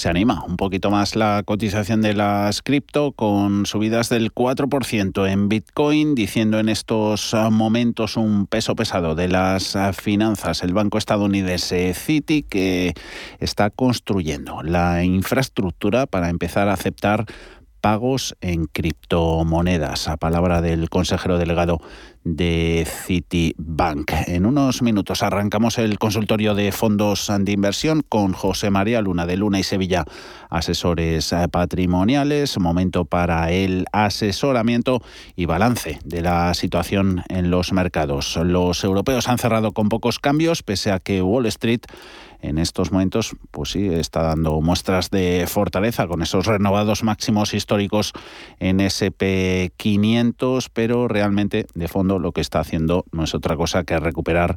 se anima un poquito más la cotización de las cripto con subidas del 4% en Bitcoin, diciendo en estos ah, momentos un peso pesado de las ah, finanzas. El banco estadounidense Citi que está construyendo la infraestructura para empezar a aceptar pagos en criptomonedas, a palabra del consejero delegado de Citibank. En unos minutos arrancamos el consultorio de fondos de inversión con José María Luna de Luna y Sevilla, asesores patrimoniales. Momento para el asesoramiento y balance de la situación en los mercados. Los europeos han cerrado con pocos cambios, pese a que Wall Street en estos momentos, pues sí, está dando muestras de fortaleza con esos renovados máximos históricos en SP500, pero realmente de fondo lo que está haciendo no es otra cosa que recuperar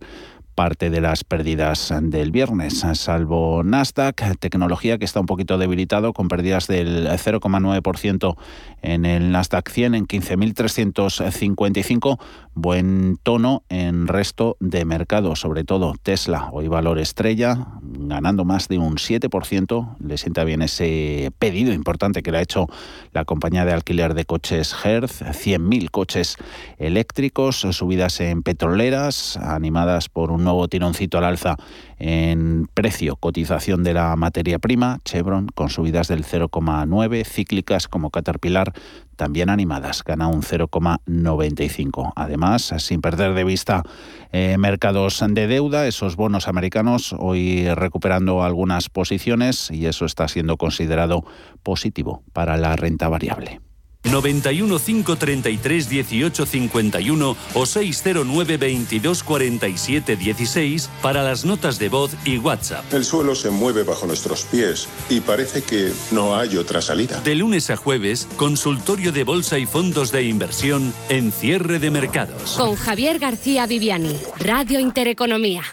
parte de las pérdidas del viernes, salvo Nasdaq, tecnología que está un poquito debilitado con pérdidas del 0,9% en el Nasdaq 100 en 15.355, buen tono en resto de mercado, sobre todo Tesla, hoy valor estrella, ganando más de un 7%, le sienta bien ese pedido importante que le ha hecho la compañía de alquiler de coches Hertz, 100.000 coches eléctricos, subidas en petroleras, animadas por un nuevo tironcito al alza en precio, cotización de la materia prima, Chevron con subidas del 0,9, cíclicas como Caterpillar también animadas, gana un 0,95. Además, sin perder de vista eh, mercados de deuda, esos bonos americanos hoy recuperando algunas posiciones y eso está siendo considerado positivo para la renta variable. 91 533 18 51 o 609 22 47 16 para las notas de voz y WhatsApp. El suelo se mueve bajo nuestros pies y parece que no hay otra salida. De lunes a jueves, consultorio de bolsa y fondos de inversión en cierre de mercados. Con Javier García Viviani, Radio Intereconomía.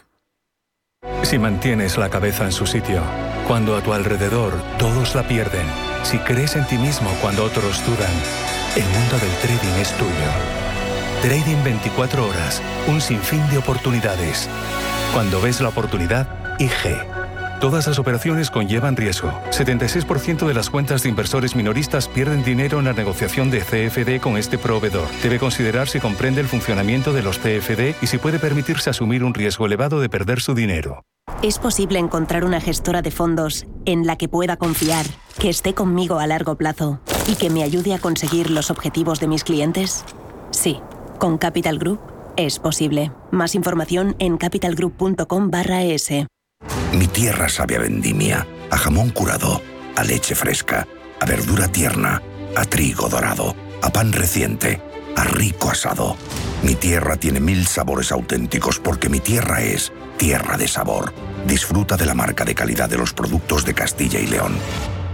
Si mantienes la cabeza en su sitio, cuando a tu alrededor todos la pierden, si crees en ti mismo cuando otros dudan, el mundo del trading es tuyo. Trading 24 horas, un sinfín de oportunidades. Cuando ves la oportunidad, IG. Todas las operaciones conllevan riesgo. 76% de las cuentas de inversores minoristas pierden dinero en la negociación de CFD con este proveedor. Debe considerar si comprende el funcionamiento de los CFD y si puede permitirse asumir un riesgo elevado de perder su dinero. ¿Es posible encontrar una gestora de fondos en la que pueda confiar, que esté conmigo a largo plazo y que me ayude a conseguir los objetivos de mis clientes? Sí, con Capital Group es posible. Más información en capitalgroup.com barra es. Mi tierra sabe a vendimia, a jamón curado, a leche fresca, a verdura tierna, a trigo dorado, a pan reciente, a rico asado. Mi tierra tiene mil sabores auténticos porque mi tierra es tierra de sabor. Disfruta de la marca de calidad de los productos de Castilla y León.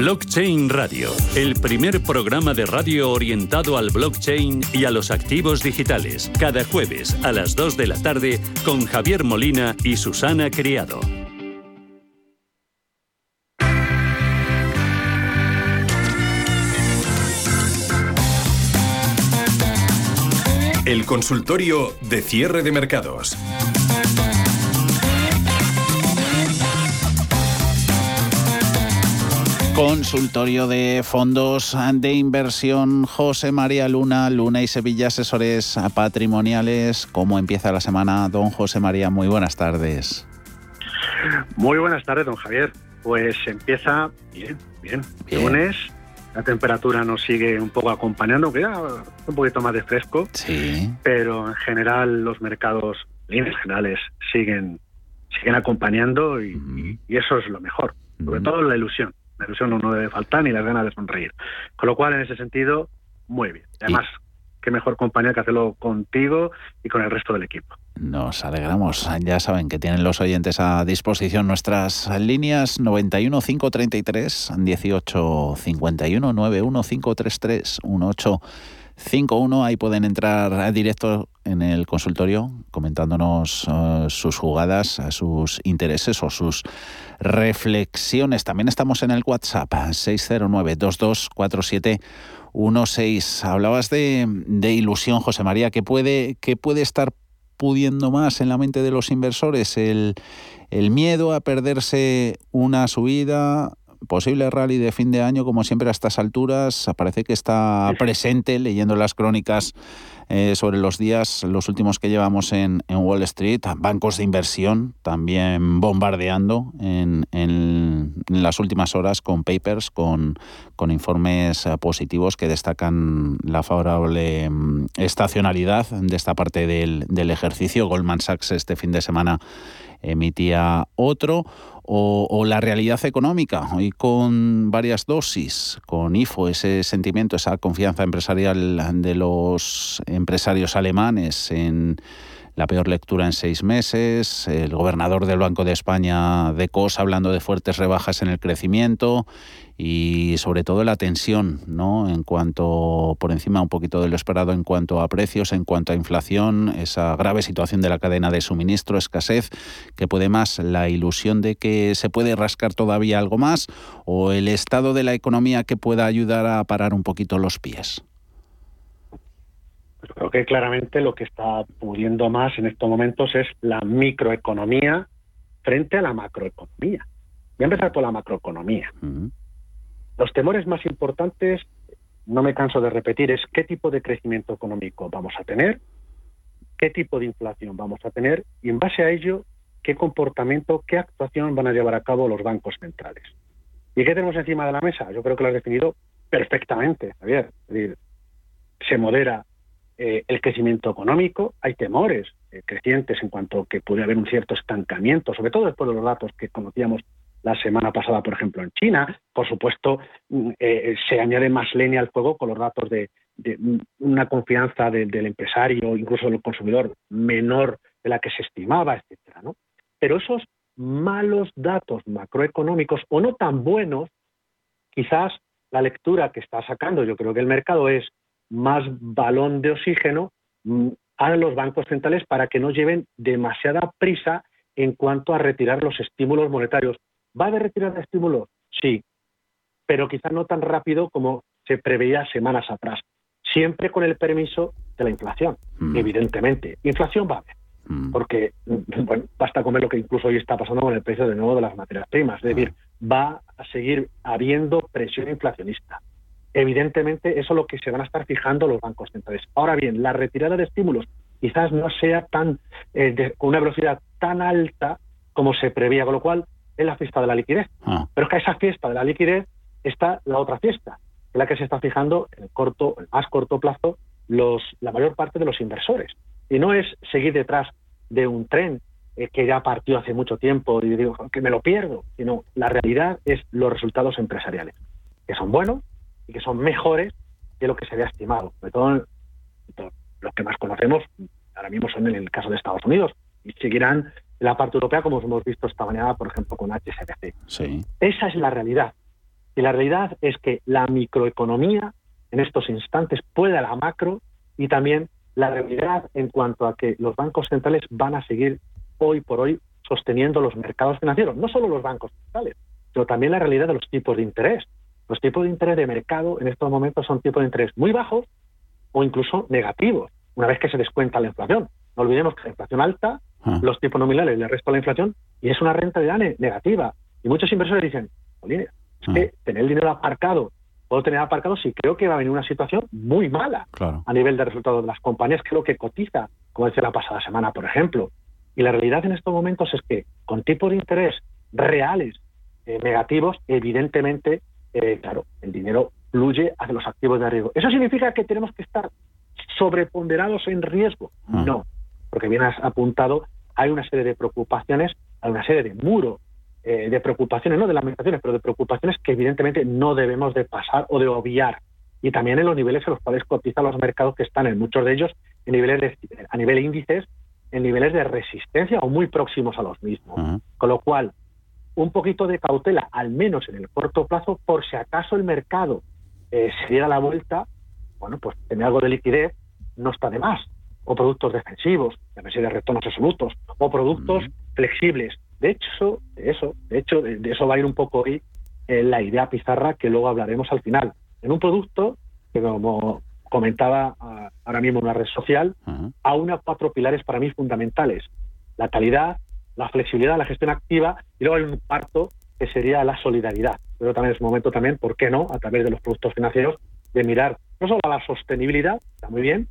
Blockchain Radio, el primer programa de radio orientado al blockchain y a los activos digitales, cada jueves a las 2 de la tarde con Javier Molina y Susana Criado. El consultorio de cierre de mercados. Consultorio de fondos de inversión José María Luna, Luna y Sevilla Asesores Patrimoniales. ¿Cómo empieza la semana, don José María? Muy buenas tardes. Muy buenas tardes, don Javier. Pues empieza bien, bien. Lunes, la temperatura nos sigue un poco acompañando, que ya un poquito más de fresco. Sí. Pero en general los mercados, líneas generales, siguen, siguen acompañando y, y eso es lo mejor. Sobre todo la ilusión la ilusión no debe faltar ni las ganas de sonreír. Con lo cual, en ese sentido, muy bien. Además, qué mejor compañía que hacerlo contigo y con el resto del equipo. Nos alegramos. Ya saben que tienen los oyentes a disposición nuestras líneas 91 533 18 51 91 533 18 51. Ahí pueden entrar directo en el consultorio comentándonos eh, sus jugadas, sus intereses o sus reflexiones. También estamos en el WhatsApp 609 224716. Hablabas de, de, ilusión, José María. ¿Qué puede, qué puede estar pudiendo más en la mente de los inversores? El, el miedo a perderse una subida, posible rally de fin de año, como siempre a estas alturas, parece que está presente leyendo las crónicas eh, sobre los días, los últimos que llevamos en, Wall Street, bancos de inversión también bombardeando en, las últimas horas con papers, con, con informes eh, positivos que destacan la favorable mm, estacionalidad de esta parte del, del ejercicio. Goldman Sachs este fin de semana emitía otro o, la realidad económica, y con varias dosis, con IFO, ese sentimiento, esa confianza empresarial de los empresarios alemanes en la peor lectura en seis meses, el gobernador del Banco de España de COS hablando de fuertes rebajas en el crecimiento y sobre todo la tensión, ¿no? En cuanto, por encima un poquito de lo esperado en cuanto a precios, en cuanto a inflación, esa grave situación de la cadena de suministro, escasez, que puede más la ilusión de que se puede rascar todavía algo más o el estado de la economía que pueda ayudar a parar un poquito los pies. Pues creo que claramente lo que está pudiendo más en estos momentos es la microeconomía frente a la macroeconomía. Voy a empezar por la macroeconomía. Los temores más importantes, no me canso de repetir, es qué tipo de crecimiento económico vamos a tener, qué tipo de inflación vamos a tener y en base a ello, qué comportamiento, qué actuación van a llevar a cabo los bancos centrales. ¿Y qué tenemos encima de la mesa? Yo creo que lo has definido perfectamente, Javier. Es decir, se modera eh, el crecimiento económico, hay temores eh, crecientes en cuanto a que puede haber un cierto estancamiento, sobre todo después de los datos que conocíamos la semana pasada, por ejemplo, en China. Por supuesto, mm, eh, se añade más leña al fuego con los datos de, mm, una confianza del empresario, incluso del consumidor, menor de la que se estimaba, etcétera. ¿no? Pero esos malos datos macroeconómicos o no tan buenos, quizás la lectura que está sacando, yo creo que el mercado es más balón de oxígeno mm, a los bancos centrales para que no lleven demasiada prisa en cuanto a retirar los estímulos monetarios. ¿Va a haber retirada de estímulos? Sí, pero quizás no tan rápido como se preveía semanas atrás. Siempre con el permiso de la inflación, mm. evidentemente. Inflación va a haber, mm. porque bueno, basta con ver lo que incluso hoy está pasando con el precio de nuevo de las materias primas. Es decir, ah. va a seguir habiendo presión inflacionista. Evidentemente, eso es lo que se van a estar fijando los bancos centrales. Ahora bien, la retirada de estímulos quizás no sea tan eh, con una velocidad tan alta como se preveía, con lo cual es la fiesta de la liquidez. Ah. Pero es que a esa fiesta de la liquidez está la otra fiesta, en la que se está fijando en el corto, el más corto plazo, los, la mayor parte de los inversores. Y no es seguir detrás de un tren eh, que ya partió hace mucho tiempo y digo que me lo pierdo, sino la realidad es los resultados empresariales, que son buenos y que son mejores de lo que se había estimado. Sobre todo, los que más conocemos ahora mismo son en el caso de Estados Unidos y seguirán la parte europea, como hemos visto esta mañana, por ejemplo, con HSBC. Sí. Esa es la realidad. Y la realidad es que la microeconomía en estos instantes puede a la macro y también la realidad en cuanto a que los bancos centrales van a seguir hoy por hoy sosteniendo los mercados financieros, no solo los bancos centrales, sino también la realidad de los tipos de interés. Los tipos de interés de mercado en estos momentos son tipos de interés muy bajos o incluso negativos una vez que se descuenta la inflación. No olvidemos que la inflación alta, Ah. los tipos nominales le restan la inflación y es una rentabilidad ne- negativa. Y muchos inversores dicen, "Jolín, es Ah. que tener el dinero aparcado, puedo tener aparcado si creo que va a venir una situación muy mala Claro. a nivel de resultados de las compañías, que es lo que cotiza, como decía la pasada semana, por ejemplo. Y la realidad en estos momentos es que con tipos de interés reales eh, negativos, evidentemente, eh, claro, el dinero fluye hacia los activos de riesgo. ¿Eso significa que tenemos que estar sobreponderados en riesgo? Ah. No, porque bien has apuntado, hay una serie de preocupaciones, hay una serie de muros eh, de preocupaciones, no de lamentaciones, pero de preocupaciones que evidentemente no debemos de pasar o de obviar. Y también en los niveles en los cuales cotizan los mercados que están en muchos de ellos en niveles de- a nivel índices, en niveles de resistencia o muy próximos a los mismos. Con lo cual, un poquito de cautela, al menos en el corto plazo, por si acaso el mercado eh, se diera la vuelta, bueno, pues tener algo de liquidez no está de más. O productos defensivos, llámese de retornos absolutos, o productos flexibles. De hecho, de eso, de hecho, de, de eso va a ir un poco hoy eh, la idea pizarra que luego hablaremos al final. En un producto que, como comentaba ah, ahora mismo en una red social, a unas cuatro pilares para mí fundamentales. La calidad, la flexibilidad, la gestión activa y luego hay un cuarto que sería la solidaridad. Pero también es momento también, ¿por qué no?, a través de los productos financieros, de mirar no solo a la sostenibilidad, está muy bien,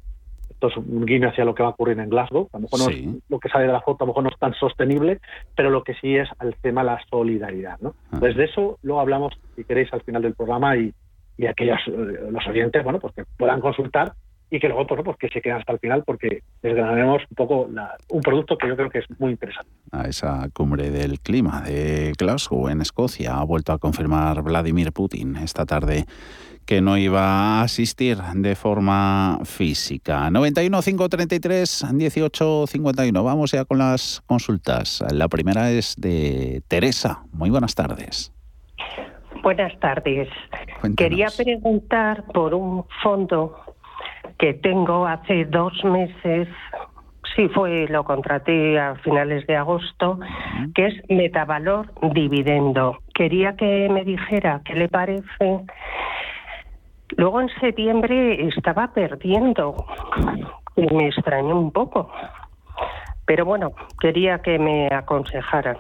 esto es un guiño hacia lo que va a ocurrir en Glasgow, a lo mejor no es- lo que sale de la foto a lo mejor no es tan sostenible, pero lo que sí es al tema la solidaridad. ¿no? Ah. Pues de eso luego hablamos, si queréis, al final del programa y, y aquellos, eh, los oyentes, bueno, pues que puedan consultar y que luego, pues, pues que se queden hasta el final porque desgranaremos un poco la- un producto que yo creo que es muy interesante. a esa cumbre del clima de Glasgow en Escocia. Ha vuelto a confirmar Vladimir Putin esta tarde que no iba a asistir de forma física. 91 533 18 51. Vamos ya con las consultas. La primera es de Teresa. Muy buenas tardes. Buenas tardes. Cuéntenos. Quería preguntar por un fondo que tengo hace dos meses, sí fue, lo contraté a finales de agosto, que es Metavalor Dividendo. Quería que me dijera qué le parece. Luego en septiembre estaba perdiendo y me extrañó un poco. Pero bueno, quería que me aconsejaran.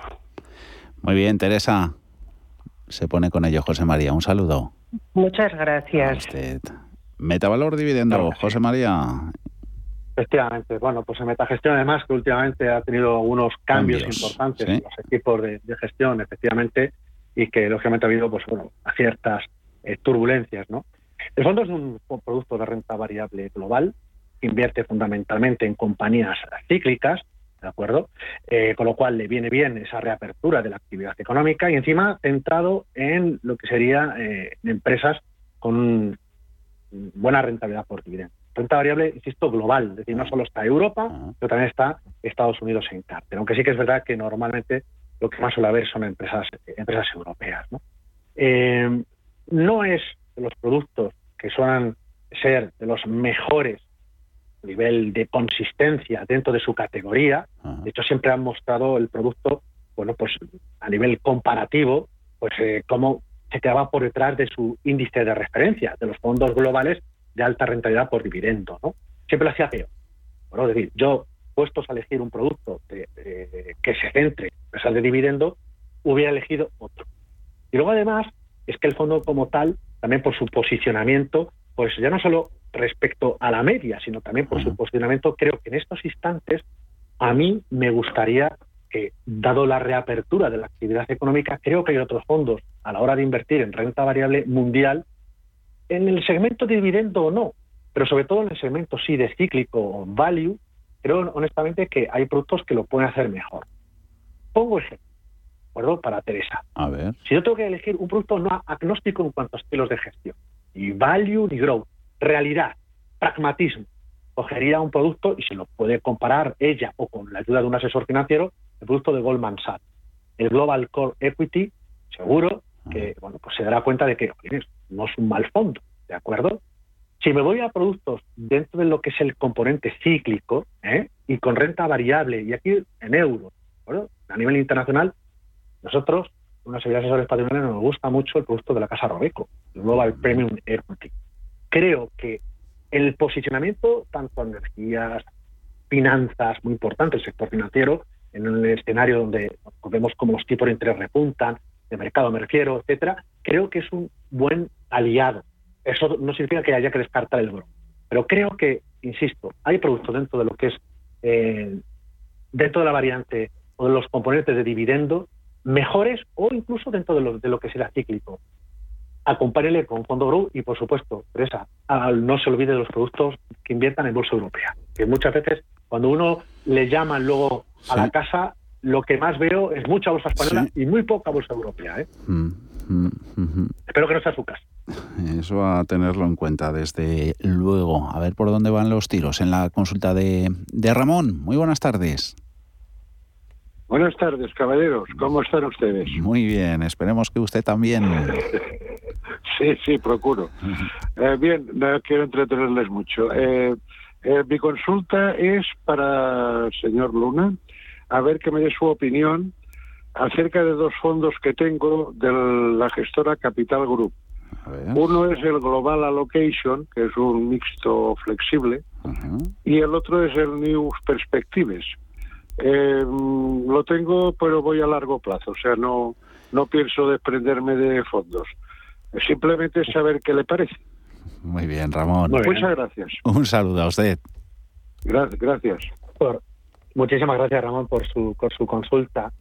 Muy bien, Teresa. Se pone con ello José María. Un saludo. Muchas A gracias. usted. Metavalor dividendo, Claro que sí. José María. Efectivamente, bueno, pues en Metagestión además que últimamente ha tenido algunos cambios, Cambios, importantes sí. en los equipos de, de gestión, efectivamente, y que lógicamente ha habido pues bueno, ciertas eh, turbulencias, ¿no? El fondo es un producto de renta variable global, que invierte fundamentalmente en compañías cíclicas, ¿de acuerdo? Eh, con lo cual le viene bien esa reapertura de la actividad económica y encima centrado en lo que sería eh, empresas con buena rentabilidad por dividendo. Renta variable, insisto, global, es decir, no solo está Europa, Ah. pero también está Estados Unidos en cárcel. Aunque sí que es verdad que normalmente lo que más suele haber son empresas, empresas europeas. ¿no? Eh, no es de los productos que suelen ser de los mejores a nivel de consistencia dentro de su categoría. De hecho, siempre han mostrado el producto, bueno, pues a nivel comparativo, pues eh, cómo se quedaba por detrás de su índice de referencia, de los fondos globales de alta rentabilidad por dividendo, ¿no? Siempre lo hacía peor. Bueno, es decir, yo, puestos a elegir un producto de- de- que se centre en empresas de dividendo, hubiera elegido otro. Y luego, además, es que el fondo como tal, también por su posicionamiento, pues ya no solo respecto a la media, sino también por su posicionamiento, creo que en estos instantes a mí me gustaría que, dado la reapertura de la actividad económica, creo que hay otros fondos a la hora de invertir en renta variable mundial, en el segmento de dividendo o no, pero sobre todo en el segmento sí de cíclico o value, creo honestamente que hay productos que lo pueden hacer mejor. Pongo ejemplo, ¿de acuerdo? Para Teresa. A ver. Si yo tengo que elegir un producto no agnóstico en cuanto a estilos de gestión, ni value ni growth, realidad, pragmatismo, cogería un producto y se lo puede comparar ella o con la ayuda de un asesor financiero, el producto de Goldman Sachs, el Global Core Equity, seguro que bueno, pues se dará cuenta de que no es un mal fondo, ¿de acuerdo? Si me voy a productos dentro de lo que es el componente cíclico ¿eh? y con renta variable, y aquí en euros, a nivel internacional, nosotros, una serie de asesores patrimoniales, nos gusta mucho el producto de la casa Robeco, el Global Premium Equity. Creo que el posicionamiento, tanto en energías, finanzas, muy importante el sector financiero, en un escenario donde vemos como los tipos de interés repuntan, de mercado me etcétera, creo que es un buen aliado. Eso no significa que haya que descartar el euro, pero creo que, insisto, hay productos dentro de lo que es eh, dentro de la variante o de los componentes de dividendo mejores o incluso dentro de lo, de lo que será cíclico. Acompáñele con fondo GRU y, por supuesto, presa, no se olvide de los productos que inviertan en bolsa europea, que muchas veces cuando uno le llama luego a la casa, lo que más veo es mucha bolsa española y muy poca bolsa europea. ¿eh? Mm, mm, mm, Espero que no sea su caso. Eso a tenerlo en cuenta, desde luego. A ver por dónde van los tiros en la consulta de, de Ramón. Muy buenas tardes. Buenas tardes, caballeros. ¿Cómo están ustedes? Muy bien, esperemos que usted también. sí, sí, procuro. Eh, bien, no quiero entretenerles mucho. Eh, eh, mi consulta es para el señor Luna, a ver que me dé su opinión acerca de dos fondos que tengo de la gestora Capital Group. Uno es el Global Allocation, que es un mixto flexible, y el otro es el News Perspectives. Eh, lo tengo, pero voy a largo plazo, o sea, no, no pienso desprenderme de fondos. Simplemente saber qué le parece. Muy bien, Ramón. Muchas gracias. Un saludo a usted. gracias. Muchísimas gracias, Ramón, por su, por su consulta.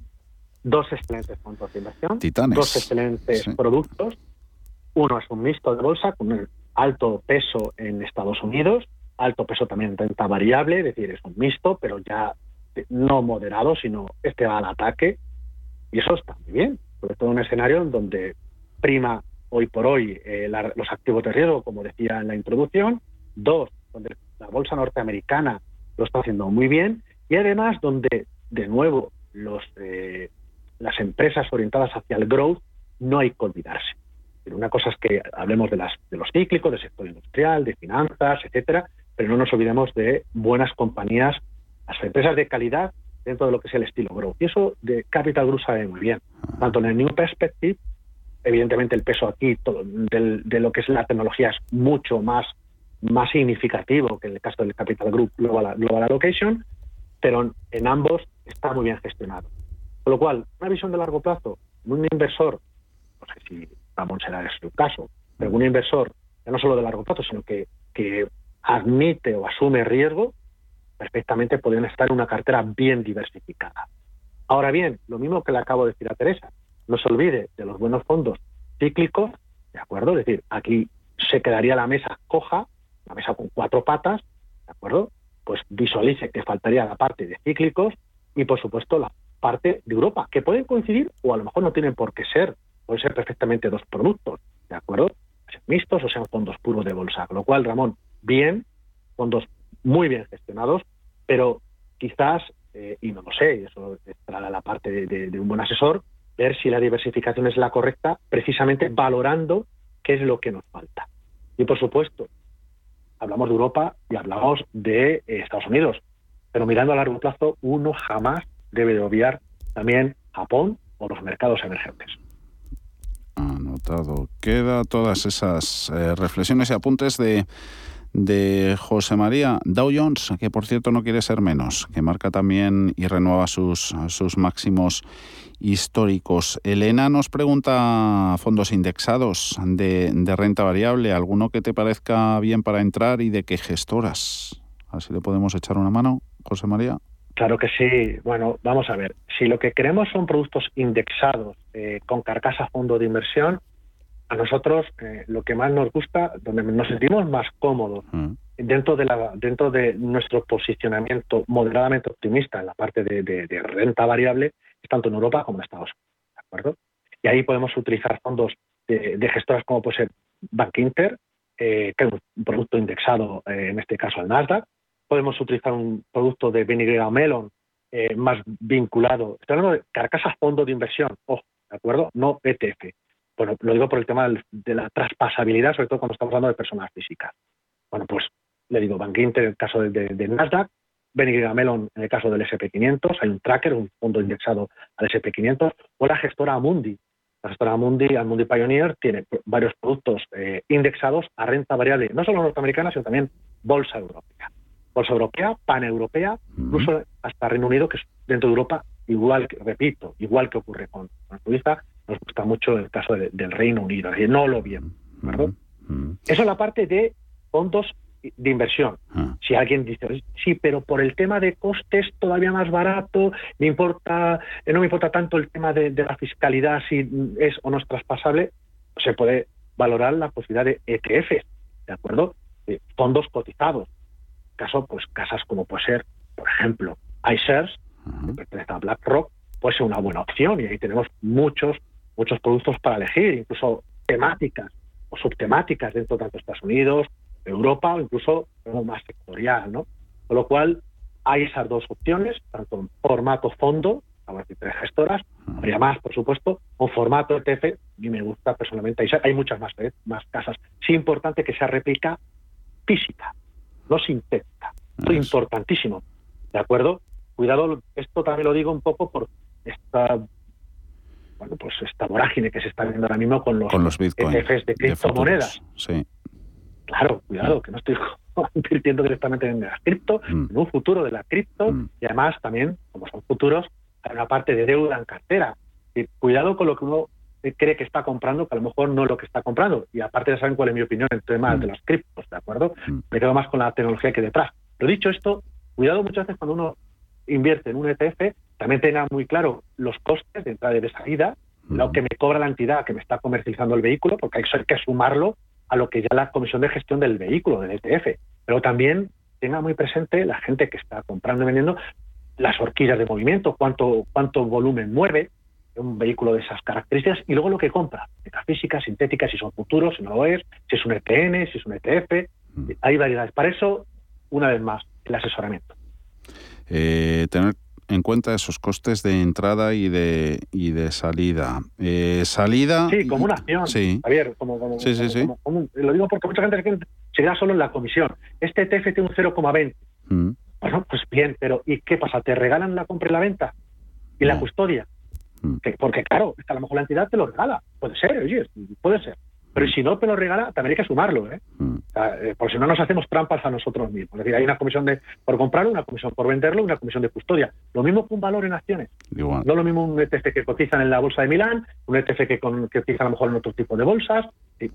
Dos excelentes puntos de inversión. Dos excelentes productos. Uno es un mixto de bolsa con un alto peso en Estados Unidos, alto peso también en renta variable, es decir, es un mixto, pero ya no moderado, sino este va al ataque. Y eso está muy bien, sobre todo en un escenario en donde prima hoy por hoy eh, los activos de riesgo, como decía en la introducción. Dos, donde la bolsa norteamericana lo está haciendo muy bien. Y además donde, de nuevo, eh, las empresas orientadas hacia el growth no hay que olvidarse. Pero una cosa es que hablemos de, las, de los cíclicos, del sector industrial, de finanzas, etcétera, pero no nos olvidemos de buenas compañías las empresas de calidad dentro de lo que es el estilo growth. Y eso de Capital Group sabe muy bien. Tanto en el New Perspective, evidentemente el peso aquí de lo que es la tecnología es mucho más, más significativo que en el caso del Capital Group Global Allocation, pero en, ambos está muy bien gestionado. Con lo cual, una visión de largo plazo, un inversor, no sé si Ramón será su caso, pero un inversor, ya no solo de largo plazo, sino que, que admite o asume riesgo, perfectamente podrían estar en una cartera bien diversificada. Ahora bien, lo mismo que le acabo de decir a Teresa, no se olvide de los buenos fondos cíclicos, ¿de acuerdo? Es decir, aquí se quedaría la mesa coja, la mesa con cuatro patas, ¿de acuerdo? Pues visualice que faltaría la parte de cíclicos y, por supuesto, la parte de Europa, que pueden coincidir o a lo mejor no tienen por qué ser, pueden ser perfectamente dos productos, ¿de acuerdo? Sean mixtos o sean fondos puros de bolsa. Lo cual, Ramón, bien, fondos muy bien gestionados, pero quizás, eh, y no lo sé, eso estará la parte de, un buen asesor, ver si la diversificación es la correcta, precisamente valorando qué es lo que nos falta. Y por supuesto, hablamos de Europa y hablamos de eh, Estados Unidos, pero mirando a largo plazo, uno jamás debe obviar también Japón o los mercados emergentes. Anotado. Queda todas esas eh, reflexiones y apuntes de de José María Dow Jones, que por cierto no quiere ser menos, que marca también y renueva sus, sus máximos históricos. Elena nos pregunta fondos indexados de, de, renta variable, alguno que te parezca bien para entrar y de qué gestoras. Así le podemos echar una mano, José María. Claro que sí. Bueno, vamos a ver. Si lo que queremos son productos indexados eh, con carcasa fondo de inversión, a nosotros eh, lo que más nos gusta, donde nos sentimos más cómodos mm. dentro de la dentro de nuestro posicionamiento moderadamente optimista en la parte de, renta variable, tanto en Europa como en Estados Unidos, ¿de acuerdo? Y ahí podemos utilizar fondos de, gestoras como puede ser Bank Inter, eh, que es un producto indexado eh, en este caso al Nasdaq. Podemos utilizar un producto de Benigrea Melon más vinculado, estoy hablando de carcasas fondo de inversión, ojo, ¿de acuerdo? No ETF bueno, lo digo por el tema de la traspasabilidad, sobre todo cuando estamos hablando de personas físicas. Bueno, pues le digo, Bank Inter en el caso de, Nasdaq, Benigre Melon en el caso del SP500, hay un tracker, un fondo indexado al SP500, o la gestora Amundi, La gestora Amundi, Amundi Pioneer, tiene varios productos eh, indexados a renta variable, no solo norteamericana, sino también bolsa europea. Bolsa europea, paneuropea, incluso hasta Reino Unido, que es dentro de Europa, igual, que, repito, igual que ocurre con, con Suiza, nos gusta mucho el caso del Reino Unido, no lo bien, ¿verdad? Eso es la parte de fondos de inversión. Ah. Si alguien dice, sí, pero por el tema de costes todavía más barato, me importa, eh, no me importa tanto el tema de, la fiscalidad si es o no es traspasable, se puede valorar la posibilidad de ETFs, ¿de acuerdo? De fondos cotizados. Caso, pues casas como puede ser, por ejemplo, iShares, que pertenece a BlackRock, puede ser una buena opción y ahí tenemos muchos, muchos productos para elegir, incluso temáticas o subtemáticas dentro de tanto Estados Unidos, Europa o incluso más sectorial, ¿no? Con lo cual hay esas dos opciones, tanto en formato fondo, a tres gestoras, habría más, por supuesto, o formato ETF, a mí me gusta personalmente, hay muchas más, ¿eh? más casas. Sí importante que sea réplica física, no sintética. Esto es importantísimo, ¿de acuerdo? Cuidado, esto también lo digo un poco por esta bueno, pues esta vorágine que se está viendo ahora mismo con los, con los ETFs de criptomonedas. sí. Claro, cuidado, que no estoy invirtiendo directamente en las cripto, Mm. en un futuro de la cripto, y además también, como son futuros, hay una parte de deuda en cartera. Y cuidado con lo que uno cree que está comprando, que a lo mejor no es lo que está comprando. Y aparte ya saben cuál es mi opinión en temas de las criptos, ¿de acuerdo? Me quedo más con la tecnología que detrás. Pero dicho esto, cuidado muchas veces cuando uno invierte en un ETF, también tenga muy claro los costes de entrada y de salida, lo que me cobra la entidad que me está comercializando el vehículo, porque hay que sumarlo a lo que ya la comisión de gestión del vehículo, del ETF. Pero también tenga muy presente la gente que está comprando y vendiendo las horquillas de movimiento, cuánto, cuánto volumen mueve un vehículo de esas características y luego lo que compra, metafísica, sintética, si son futuros, si no lo es, si es un ETN, si es un ETF. Hay variedades. Para eso, una vez más, el asesoramiento. Eh, tener en cuenta esos costes de entrada y de y de salida. Eh, salida. Sí, como una acción. Sí. Javier, como, como, Sí, sí, como- lo digo porque mucha gente se queda solo en la comisión. Este ETF tiene un 0,20. Mm. Bueno, pues bien, pero ¿y qué pasa? ¿Te regalan la compra y la venta? ¿Y la custodia? Mm. Que- porque claro, a lo mejor la entidad te lo regala. Puede ser, oye, puede ser. Pero si no te lo regala, también hay que sumarlo, ¿eh? Mm. O sea, eh, porque si no nos hacemos trampas a nosotros mismos. Es decir, hay una comisión de por comprarlo, una comisión por venderlo, una comisión de custodia. Lo mismo que un valor en acciones. Igual. No lo mismo un ETF que cotizan en la bolsa de Milán, un ETF que, con, que cotiza a lo mejor en otro tipo de bolsas. Sí.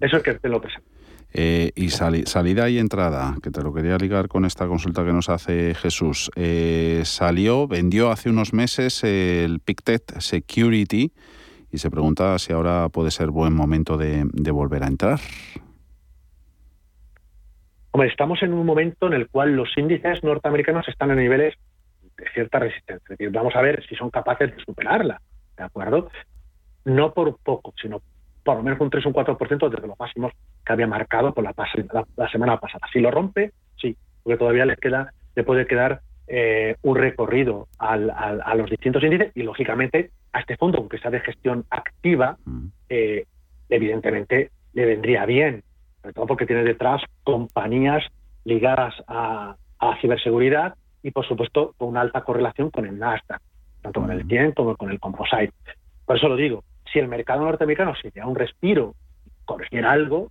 Eso es que te lo presento. Eh, y sali- salida y entrada, que te lo quería ligar con esta consulta que nos hace Jesús. Eh, salió, vendió hace unos meses el Pictet Security y se pregunta si ahora puede ser buen momento de, volver a entrar. Hombre, estamos en un momento en el cual los índices norteamericanos están en niveles de cierta resistencia. Es decir, vamos a ver si son capaces de superarla, ¿de acuerdo? No por poco, sino por lo menos un 3 o un 4% desde los máximos que había marcado por la, la- la semana pasada. Si lo rompe, sí, porque todavía le queda, le puede quedar eh, un recorrido al- al- a los distintos índices y lógicamente a este fondo, aunque sea de gestión activa, eh, evidentemente le vendría bien, sobre todo porque tiene detrás compañías ligadas a, a ciberseguridad y por supuesto con una alta correlación con el Nasdaq, tanto con el 100 como con el Composite. Por eso lo digo, si el mercado norteamericano se diera un respiro, corrigiera algo,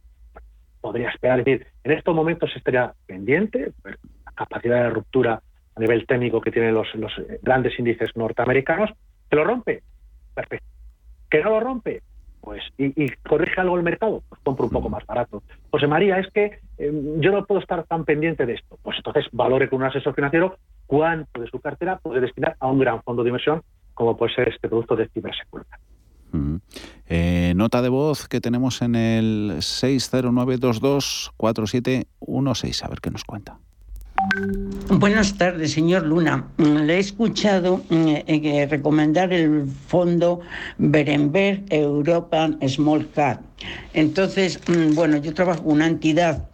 podría esperar. Es decir, en estos momentos estaría pendiente, ver la capacidad de ruptura a nivel técnico que tienen los, los eh, grandes índices norteamericanos, que lo rompe, perfecto. Que no lo rompe, pues, y, y corrige algo el mercado, pues compro un poco más barato. José María, es que eh, yo no puedo estar tan pendiente de esto. Pues entonces valore con un asesor financiero cuánto de su cartera puede destinar a un gran fondo de inversión, como puede ser este producto de ciberseguridad. Mm. Eh, nota de voz que tenemos en el 609224716. A ver qué nos cuenta. Buenas tardes, señor Luna. Le he escuchado mm, eh, recomendar el fondo Berenberg European Small Cap. Entonces, mm, bueno, yo trabajo en una entidad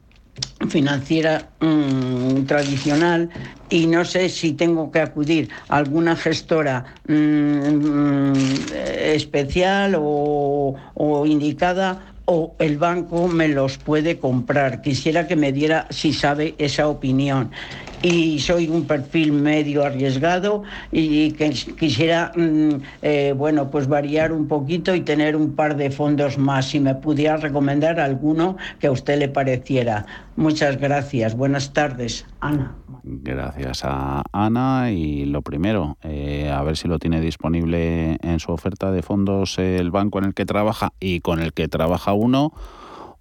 financiera mm, tradicional y no sé si tengo que acudir a alguna gestora mm, especial o indicada o el banco me los puede comprar. Quisiera que me diera, si sabe, esa opinión. Y soy un perfil medio arriesgado y que quisiera, mm, eh, bueno, pues variar un poquito y tener un par de fondos más. Si me pudiera recomendar alguno que a usted le pareciera. Muchas gracias. Buenas tardes, Ana. Gracias a Ana y lo primero, eh, a ver si lo tiene disponible en su oferta de fondos el banco en el que trabaja y con el que trabaja uno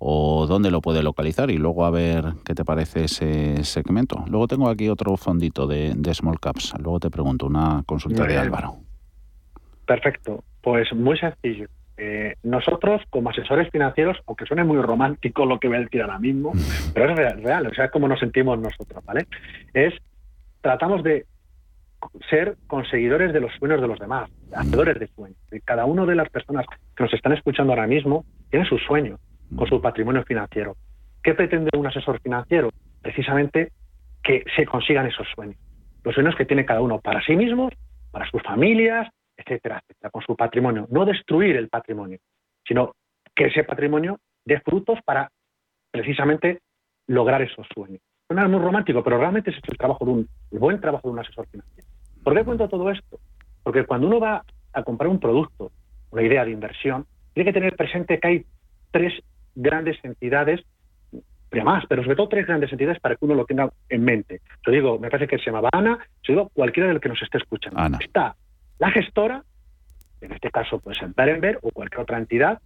o dónde lo puede localizar y luego a ver qué te parece ese segmento. Luego tengo aquí otro fondito de, Small Caps. Luego te pregunto una consulta de Álvaro. Perfecto. Pues muy sencillo. Eh, nosotros, como asesores financieros, aunque suene muy romántico lo que voy a decir ahora mismo, pero es real, o sea, es como nos sentimos nosotros, ¿vale? Es, tratamos de ser conseguidores de los sueños de los demás, hacedores de sueños. cada una de las personas que nos están escuchando ahora mismo tiene sus sueños con su patrimonio financiero. ¿Qué pretende un asesor financiero? Precisamente que se consigan esos sueños. Los sueños que tiene cada uno para sí mismos, para sus familias, etcétera, etcétera, con su patrimonio. No destruir el patrimonio, sino que ese patrimonio dé frutos para precisamente lograr esos sueños. Suena muy romántico, pero realmente es el trabajo de un el buen trabajo de un asesor financiero. ¿Por qué cuento todo esto? Porque cuando uno va a comprar un producto, una idea de inversión, tiene que tener presente que hay tres grandes entidades, más, pero sobre todo tres grandes entidades para que uno lo tenga en mente. Yo digo, me parece que se llamaba Ana, yo digo cualquiera de los que nos esté escuchando. Está la gestora, en este caso pues en Berenberg o cualquier otra entidad,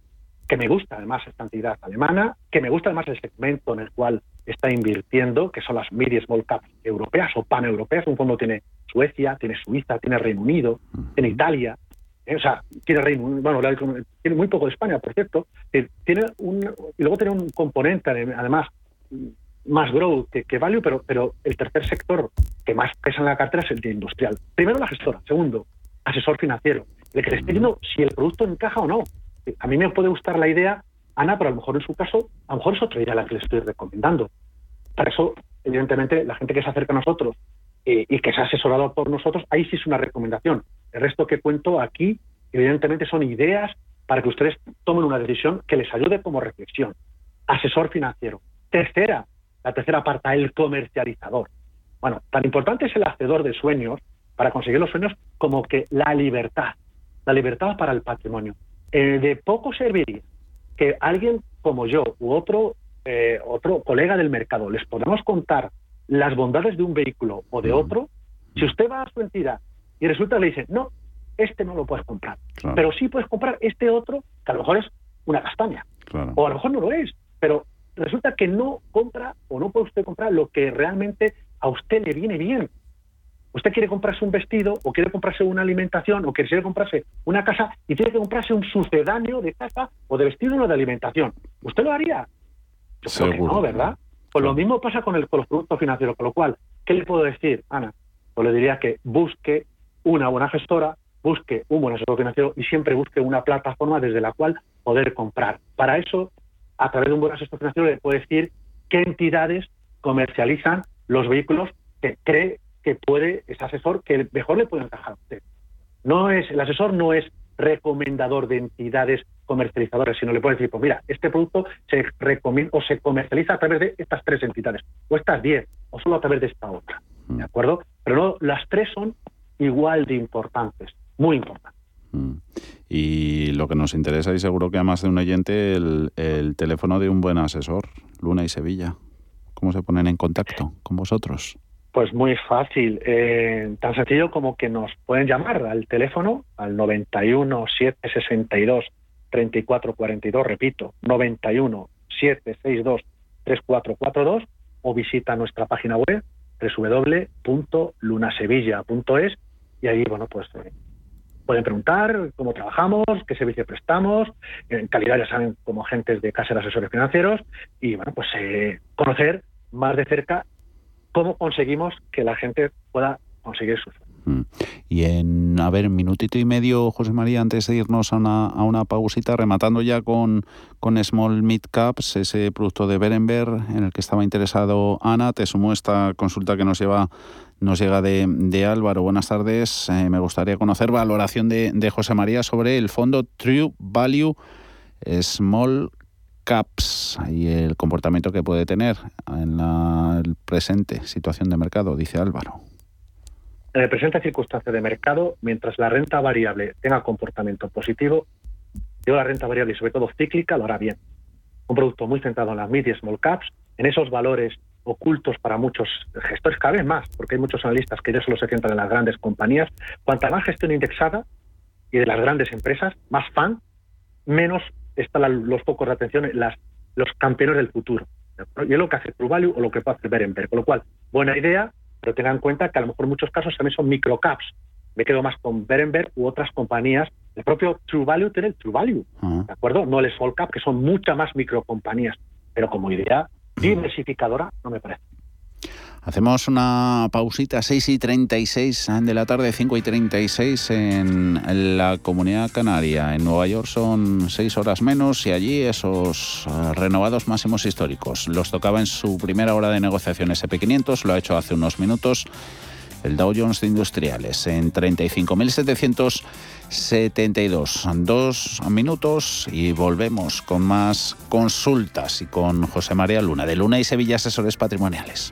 que me gusta además esta entidad alemana, que me gusta además el segmento en el cual está invirtiendo, que son las mid y small caps europeas o paneuropeas. Un fondo tiene Suecia, tiene Suiza, tiene Reino Unido, tiene Italia, o sea, tiene Reino bueno, tiene muy poco de España, por cierto, eh, tiene un, y luego tiene un componente, además, más growth que, value, pero, pero el tercer sector que más pesa en la cartera es el de industrial. Primero la gestora, segundo, asesor financiero, el que si el producto encaja o no. A mí me puede gustar la idea, Ana, pero a lo mejor en su caso, a lo mejor es otra idea la que le estoy recomendando. Para eso, evidentemente, la gente que se acerca a nosotros eh, y que se asesorado por nosotros, ahí sí es una recomendación. El resto que cuento aquí, evidentemente, son ideas para que ustedes tomen una decisión que les ayude como reflexión. Asesor financiero. Tercera, la tercera parte, el comercializador. Bueno, tan importante es el hacedor de sueños para conseguir los sueños como que la libertad, la libertad para el patrimonio. Eh, de poco serviría que alguien como yo u otro, eh, otro colega del mercado les podamos contar las bondades de un vehículo o de otro. Si usted va a su entidad y resulta que le dice, no, este no lo puedes comprar, pero sí puedes comprar este otro, que a lo mejor es una castaña, o a lo mejor no lo es, pero resulta que no compra o no puede usted comprar lo que realmente a usted le viene bien. Usted quiere comprarse un vestido o quiere comprarse una alimentación o quiere comprarse una casa y tiene que comprarse un sucedáneo de casa o de vestido o de alimentación. ¿Usted lo haría? Yo creo que no, ¿verdad? Pues lo mismo pasa con, el, con los productos financieros, con lo cual, ¿qué le puedo decir, Ana? Pues le diría que busque una buena gestora, busque un buen asesor financiero y siempre busque una plataforma desde la cual poder comprar. Para eso, a través de un buen asesor financiero le puede decir qué entidades comercializan los vehículos que cree que puede ese asesor que mejor le puede encajar a usted. No es, el asesor no es recomendador de entidades comercializadoras, sino le puede decir, pues mira, este producto se recomienda o se comercializa a través de estas tres entidades, o estas diez, o solo a través de esta otra. ¿De mm. acuerdo? Pero no, las tres son igual de importantes, muy importantes. Mm. Y lo que nos interesa, y seguro que a más de un oyente, el, el teléfono de un buen asesor, Luna y Sevilla. ¿Cómo se ponen en contacto con vosotros? Pues muy fácil, eh, tan sencillo como que nos pueden llamar al teléfono al 91 762 3442, repito, 91 762 3442 o visita nuestra página web www.lunasevilla.es y ahí, bueno, pues eh, pueden preguntar cómo trabajamos, qué servicio prestamos, en calidad ya saben como agentes de casa de asesores financieros y, bueno, pues eh, conocer más de cerca cómo conseguimos que la gente pueda conseguir su mm. y en, a ver, minutito y medio, José María, antes de irnos a una, a una pausita, rematando ya con, con Small Mid Caps, ese producto de Berenberg en el que estaba interesado Ana, te sumo esta consulta que nos lleva nos llega de, de Álvaro. Buenas tardes. Eh, me gustaría conocer valoración de, de José María sobre el fondo True Value Small caps y el comportamiento que puede tener en la presente situación de mercado, dice Álvaro. En el presente circunstancia de mercado, mientras la renta variable tenga comportamiento positivo, yo la renta variable y sobre todo cíclica lo hará bien. Un producto muy centrado en las mid y small caps, en esos valores ocultos para muchos gestores, cada vez más, porque hay muchos analistas que ya solo se centran en las grandes compañías. Cuanta más gestión indexada y de las grandes empresas, más fan, menos están los focos de atención en las, los campeones del futuro. Y es lo que hace True Value o lo que puede hacer Berenberg. Con lo cual, buena idea, pero tengan en cuenta que a lo mejor en muchos casos también son microcaps. Me quedo más con Berenberg u otras compañías. El propio True Value tiene el True Value, ¿de acuerdo? No el Small Cap, que son muchas más microcompañías. Pero como idea diversificadora, no me parece. Hacemos una pausita, 6 y 36 de la tarde, 5 y 36 en la comunidad canaria. En Nueva York son 6 horas menos y allí esos eh, renovados máximos históricos. Los tocaba en su primera hora de negociación SP500, lo ha hecho hace unos minutos el Dow Jones Industriales en 35.772. Dos minutos y volvemos con más consultas y con José María Luna de Luna y Sevilla Asesores Patrimoniales.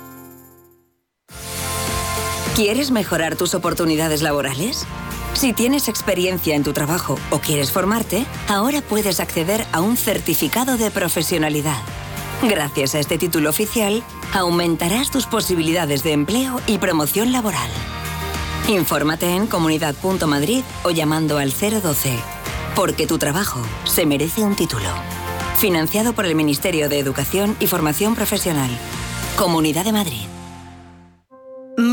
¿Quieres mejorar tus oportunidades laborales? Si tienes experiencia en tu trabajo o quieres formarte, ahora puedes acceder a un certificado de profesionalidad. Gracias a este título oficial, aumentarás tus posibilidades de empleo y promoción laboral. Infórmate en comunidad.madrid o llamando al 012, porque tu trabajo se merece un título. Financiado por el Ministerio de Educación y Formación Profesional. Comunidad de Madrid.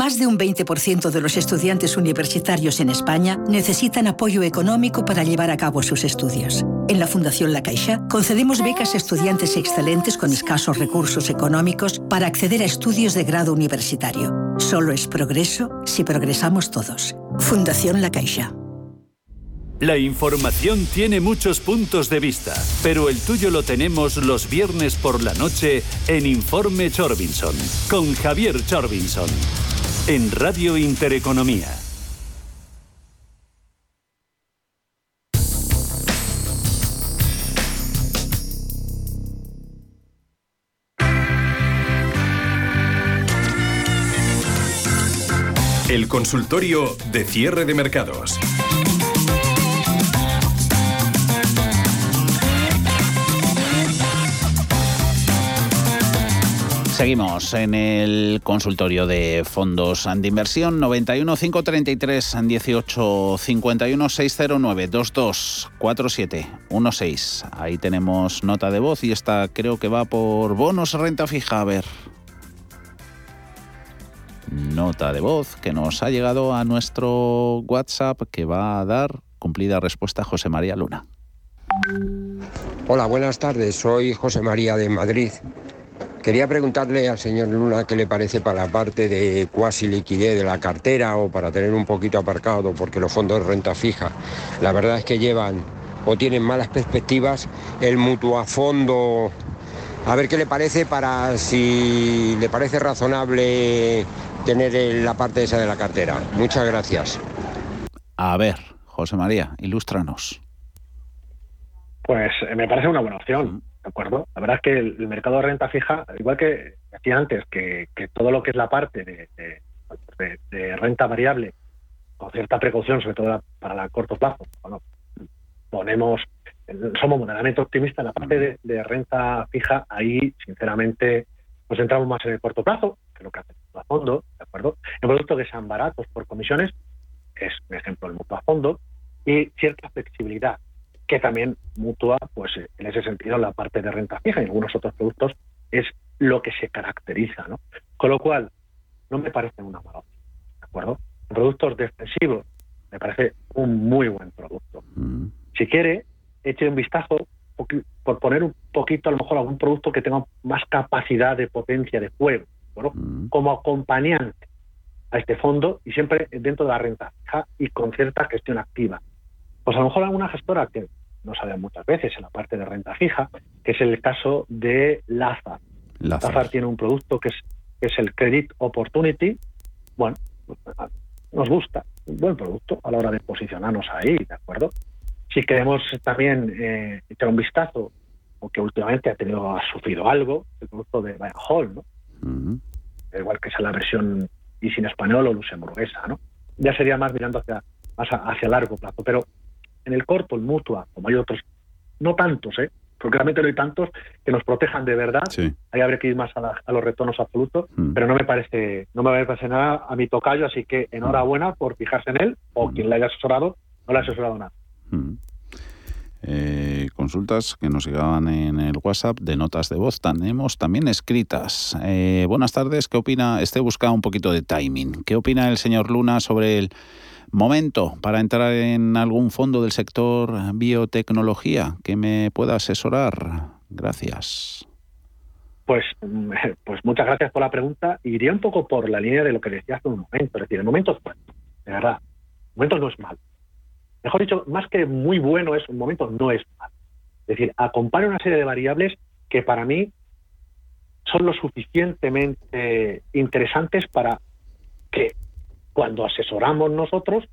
Más de un 20% de los estudiantes universitarios en España necesitan apoyo económico para llevar a cabo sus estudios. En la Fundación La Caixa concedemos becas a estudiantes excelentes con escasos recursos económicos para acceder a estudios de grado universitario. Solo es progreso si progresamos todos. Fundación La Caixa. La información tiene muchos puntos de vista, pero el tuyo lo tenemos los viernes por la noche en Informe Chorbinson, con Javier Chorbinson, en Radio Intereconomía. El consultorio de cierre de mercados. Seguimos en el consultorio de fondos de inversión 91 533 18 51 609 22 47 16. Ahí tenemos nota de voz y esta creo que va por bonos renta fija. A ver. Nota de voz que nos ha llegado a nuestro WhatsApp que va a dar cumplida respuesta José María Luna. Hola, buenas tardes. Soy José María de Madrid. Quería preguntarle al señor Luna qué le parece para la parte de cuasi liquidez de la cartera o para tener un poquito aparcado, porque los fondos de renta fija, la verdad es que llevan o tienen malas perspectivas. El mutuo fondo, a ver qué le parece para si le parece razonable tener la parte esa de la cartera. Muchas gracias. A ver, José María, ilústranos. Pues eh, me parece una buena opción. ¿De acuerdo? La verdad es que el, mercado de renta fija, igual que decía antes, que, todo lo que es la parte de, renta variable con cierta precaución, sobre todo para el corto plazo. Bueno, ponemos, somos moderadamente optimistas en la parte de, renta fija, ahí sinceramente nos entramos más en el corto plazo, que lo que hace el a fondo, ¿de acuerdo? En productos que sean baratos por comisiones, es, por ejemplo, el mutuo a fondo, y cierta flexibilidad, que también mutua, pues en ese sentido, la parte de renta fija y algunos otros productos es lo que se caracteriza, ¿no? Con lo cual, no me parece una mala opción, ¿de acuerdo? Productos defensivos, me parece un muy buen producto. Mm. Si quiere, eche un vistazo por poner un poquito, a lo mejor, algún producto que tenga más capacidad de potencia de fuego, mm. como acompañante a este fondo y siempre dentro de la renta fija y con cierta gestión activa. Pues a lo mejor alguna gestora que no sale muchas veces en la parte de renta fija, que es el caso de Lazar. Lazar, tiene un producto que es, es el Credit Opportunity. Bueno, nos gusta, un buen producto a la hora de posicionarnos ahí, ¿de acuerdo? Si queremos también eh, echar un vistazo, porque últimamente ha tenido ha sufrido algo, el producto de Bayern Hall, ¿no? Igual que sea la versión y sin español o luxemburguesa, ¿no? Ya sería más mirando hacia, más hacia largo plazo. Pero en el corto, el mutua, como hay otros, no tantos, ¿eh? porque realmente no hay tantos que nos protejan de verdad. Ahí habría que ir más a, los retornos absolutos, mm. pero no me parece no me parece nada a mi tocayo, así que enhorabuena por fijarse en él o mm. quien le haya asesorado, no le ha asesorado nada. Mm. Eh, consultas que nos llegaban en el WhatsApp de notas de voz. Tenemos también escritas. Eh, buenas tardes, ¿qué opina? Este busca un poquito de timing. ¿Qué opina el señor Luna sobre el momento para entrar en algún fondo del sector biotecnología que me pueda asesorar? Gracias. Pues, pues muchas gracias por la pregunta. Iría un poco por la línea de lo que decía hace un momento. Es decir, el momento es bueno, de verdad. El momento no es mal mejor dicho, más que muy bueno es un momento, no es mal. Es decir, acompaña una serie de variables que para mí son lo suficientemente interesantes para que cuando asesoramos nosotros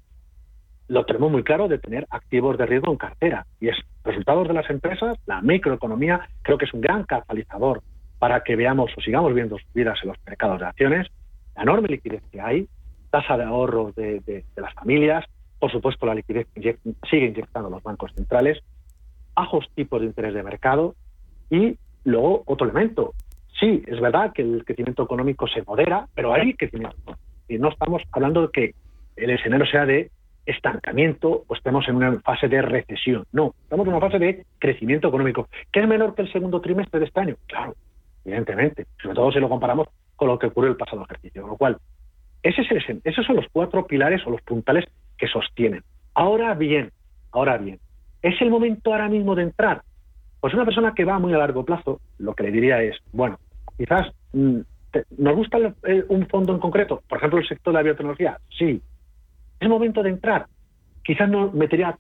lo tenemos muy claro de tener activos de riesgo en cartera. Y es resultados de las empresas, la microeconomía, creo que es un gran catalizador para que veamos o sigamos viendo subidas en los mercados de acciones, la enorme liquidez que hay, tasa de ahorro de las familias, por supuesto, la liquidez sigue inyectando los bancos centrales, bajos tipos de interés de mercado y luego otro elemento. Sí, es verdad que el crecimiento económico se modera, pero hay crecimiento. Y no estamos hablando de que el escenario sea de estancamiento o estemos en una fase de recesión. No, estamos en una fase de crecimiento económico, que es menor que el segundo trimestre de este año. Claro, evidentemente, sobre todo si lo comparamos con lo que ocurrió el pasado ejercicio. Con lo cual, ese es el, esos son los cuatro pilares o los puntales que sostienen. Ahora bien, ahora bien, ¿es el momento ahora mismo de entrar? Pues una persona que va muy a largo plazo, lo que le diría es, bueno, quizás mm, nos gusta un fondo en concreto, por ejemplo el sector de la biotecnología, sí. ¿Es momento de entrar? Quizás no metería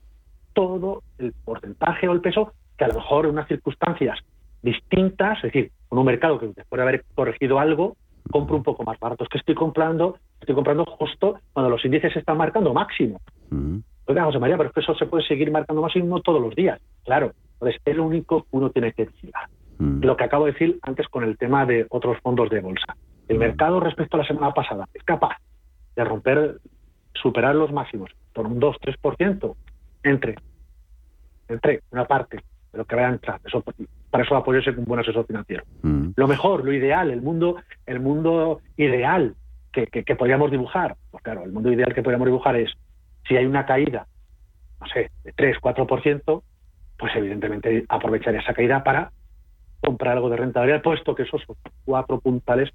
todo el porcentaje o el peso que a lo mejor en unas circunstancias distintas, es decir, con un mercado que después de haber corregido algo, compro un poco más barato. Es que estoy comprando, estoy comprando justo cuando los índices se están marcando máximo. Mm. Oiga, José María, pero es que eso se puede seguir marcando máximo todos los días. Claro, entonces es lo único que uno tiene que vigilar. Mm. Lo que acabo de decir antes con el tema de otros fondos de bolsa. El mm. mercado respecto a la semana pasada es capaz de romper, superar los máximos por un 2-3% entre, entre una parte de lo que vaya a entrar. Eso para eso apoyarse con un buen asesor financiero. Mm. Lo mejor, lo ideal, el mundo, el mundo ideal que, que, podríamos dibujar, pues claro, el mundo ideal que podríamos dibujar es si hay una caída, no sé, de 3, 4%, pues evidentemente aprovechar esa caída para comprar algo de rentabilidad, puesto que esos cuatro puntales